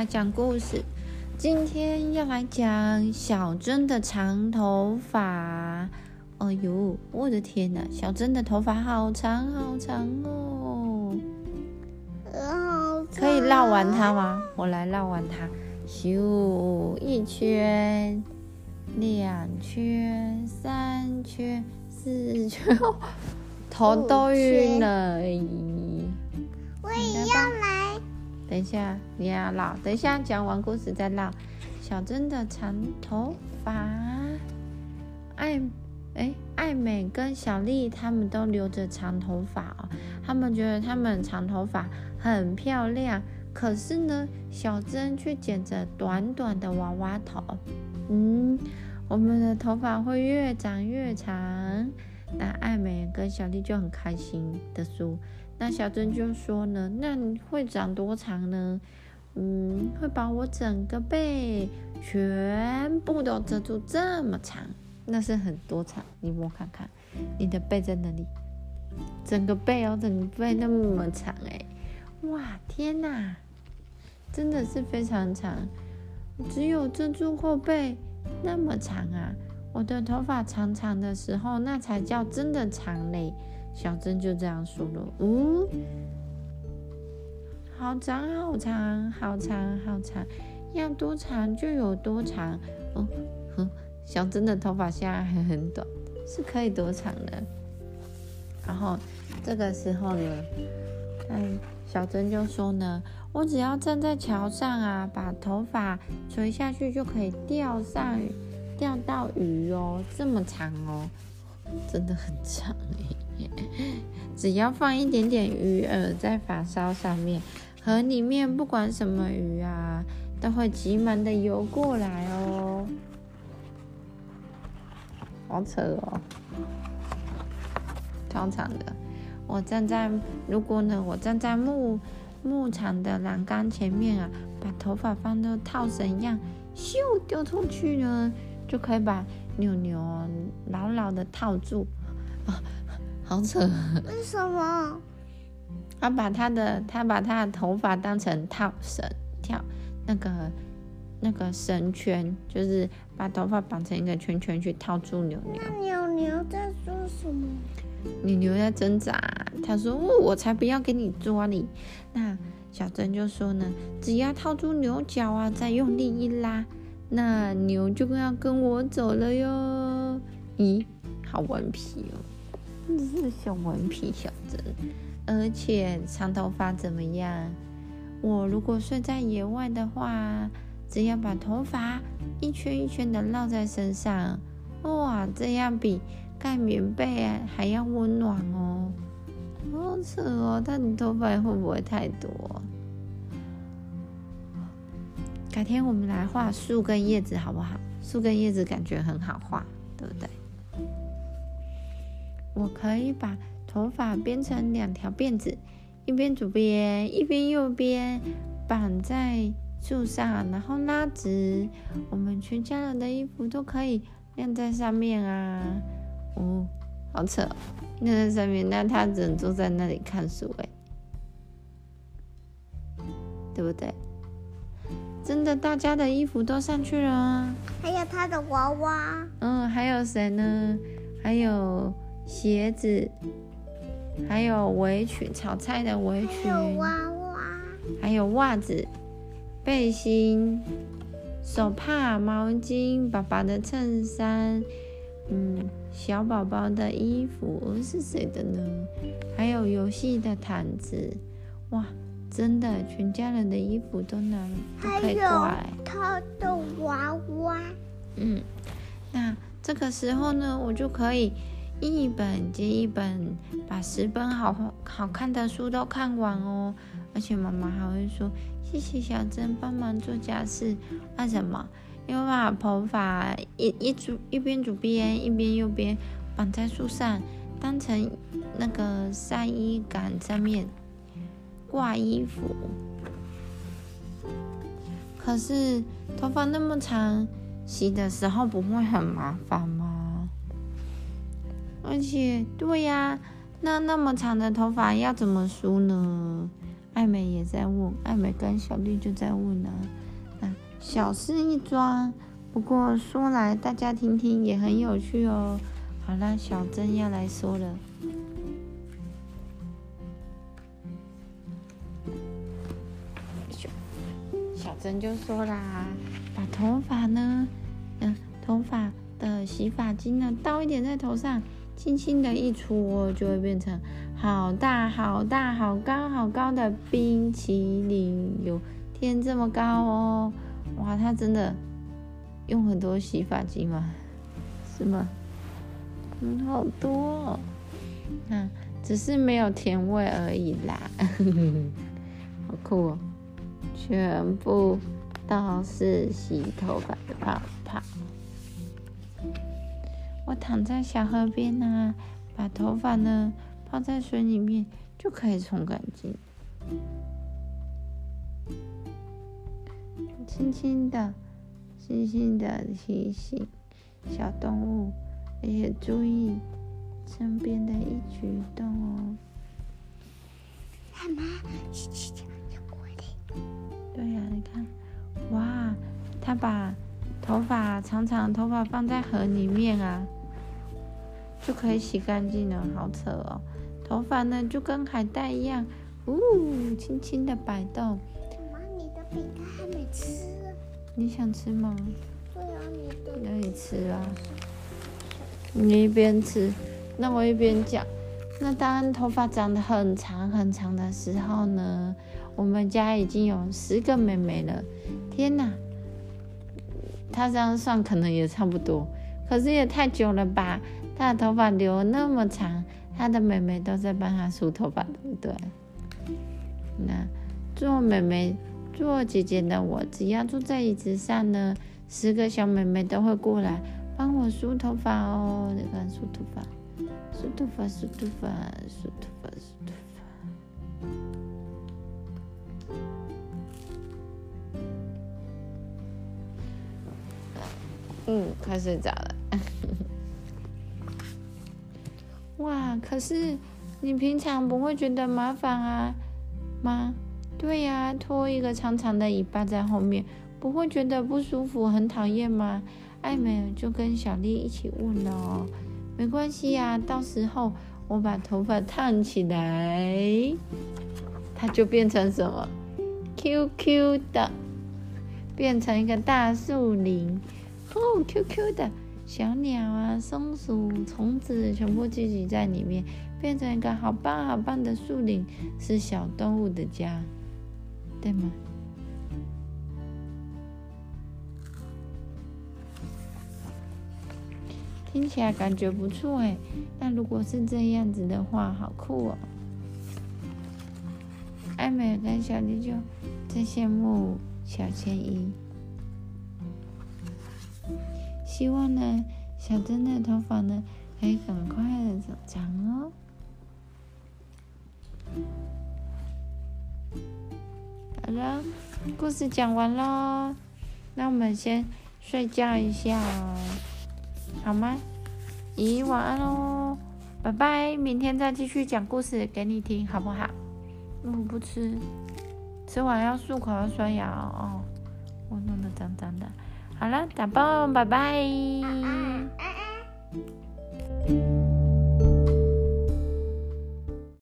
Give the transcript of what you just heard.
来讲故事。今天要来讲小珍的长头发。哎呦，我的天哪！小珍的头发好长好长哦。可以绕完它吗？我来绕完它。咻，一圈，两圈，三圈，四圈，头都晕了。等一下，你要绕。等一下讲完故事再绕。小珍的长头发，艾哎，艾美跟小丽他们都留着长头发哦。他们觉得他们长头发很漂亮。可是呢，小珍却剪着短短的娃娃头。嗯，我们的头发会越长越长。那艾美跟小丽就很开心的说。那小珍就说呢，那你会长多长呢？嗯，会把我整个背全部都遮住，这么长，那是很多长。你摸看看，你的背在哪里？整个背哦，整个背那么长哎，哇，天哪，真的是非常长，只有遮住后背那么长啊！我的头发长长的时候，那才叫真的长嘞。小珍就这样说了：“嗯，好长，好长，好长，好长，要多长就有多长。哦，哼，小珍的头发现在还很短，是可以多长的。然后这个时候呢，嗯，小珍就说呢，我只要站在桥上啊，把头发垂下去就可以钓上，钓到鱼哦，这么长哦，真的很长哎。”只要放一点点鱼饵在发梢上面，河里面不管什么鱼啊，都会急忙的游过来哦。好扯哦，超长的。我站在，如果呢，我站在牧牧场的栏杆前面啊，把头发放到套绳一样，咻丢出去呢，就可以把牛牛牢牢的套住啊。好扯！为什么？他把他的他把他的头发当成套绳，跳那个那个绳圈，就是把头发绑成一个圈圈去套住牛牛。那牛牛在做什么？牛牛在挣扎。他说：“哦，我才不要给你抓你。”那小珍就说呢：“只要套住牛角啊，再用力一拉，那牛就要跟我走了哟。”咦，好顽皮哦！真是小顽皮小珍，而且长头发怎么样？我如果睡在野外的话，只要把头发一圈一圈的绕在身上，哇，这样比盖棉被还要温暖哦。好扯哦，但你头发会不会太多？改天我们来画树跟叶子好不好？树跟叶子感觉很好画，对不对？我可以把头发编成两条辫子，一边左边，一边右边，绑在树上，然后拉直。我们全家人的衣服都可以晾在上面啊！哦，好扯，晾在上面，那他只能坐在那里看书哎，对不对？真的，大家的衣服都上去了，还有他的娃娃。嗯，还有谁呢？还有。鞋子，还有围裙，炒菜的围裙，还有娃娃，还有袜子、背心、手帕、毛巾、爸爸的衬衫，嗯，小宝宝的衣服是谁的呢？还有游戏的毯子，哇，真的，全家人的衣服都能都可以挂。他的娃娃，嗯，那这个时候呢，我就可以。一本接一本，把十本好好看的书都看完哦。而且妈妈还会说：“谢谢小珍帮忙做家事。”为什么？因为把头发一一组一边左边一边右边绑在树上，当成那个晒衣杆上面挂衣服。可是头发那么长，洗的时候不会很麻烦吗？而且，对呀，那那么长的头发要怎么梳呢？艾美也在问，艾美跟小丽就在问呢。啊，小事一桩，不过说来大家听听也很有趣哦。好了，小珍要来说了。小珍就说啦，把头发呢，嗯，头发的洗发精呢，倒一点在头上，轻轻的一搓，就会变成好大好大好高好高的冰淇淋，有天这么高哦！哇，他真的用很多洗发精吗？是吗？嗯，好多，啊，只是没有甜味而已啦，好酷哦！全部都是洗头发的泡泡。我躺在小河边呢，把头发呢泡在水里面，就可以冲干净。轻轻的、轻轻的提醒小动物，也注意身边的一举一动哦。妈妈，看，哇，他把头发长长头发放在河里面啊，就可以洗干净了，好扯哦。头发呢就跟海带一样，呜，轻轻的摆动。妈，你的饼干还没吃。你想吃吗？对啊，你的。那你吃啊。你一边吃，那我一边讲。那当头发长得很长很长的时候呢？我们家已经有十个妹妹了，天哪！他这样算可能也差不多，可是也太久了吧？他的头发留那么长，他的妹妹都在帮他梳头发，对不对？那做妹妹、做姐姐的我，只要坐在椅子上呢，十个小妹妹都会过来帮我梳头发哦。你看，梳头发，梳头发，梳头发，梳头发，梳头发。嗯，快睡着了。哇，可是你平常不会觉得麻烦啊吗？对呀，拖一个长长的尾巴在后面，不会觉得不舒服、很讨厌吗？艾美就跟小丽一起问了哦。没关系呀，到时候我把头发烫起来，它就变成什么？Q Q 的，变成一个大树林。哦，Q Q 的小鸟啊，松鼠、虫子全部聚集在里面，变成一个好棒好棒的树林，是小动物的家，对吗？听起来感觉不错哎，那如果是这样子的话，好酷哦！艾美跟小丽就真羡慕小千一。希望呢，小珍的头发呢可以很快的长长哦。好了，故事讲完喽，那我们先睡觉一下哦，好吗？咦，晚安喽，拜拜，明天再继续讲故事给你听，好不好？我不吃，吃完要漱口要刷牙哦，我弄得脏脏的。好了，打包，拜拜。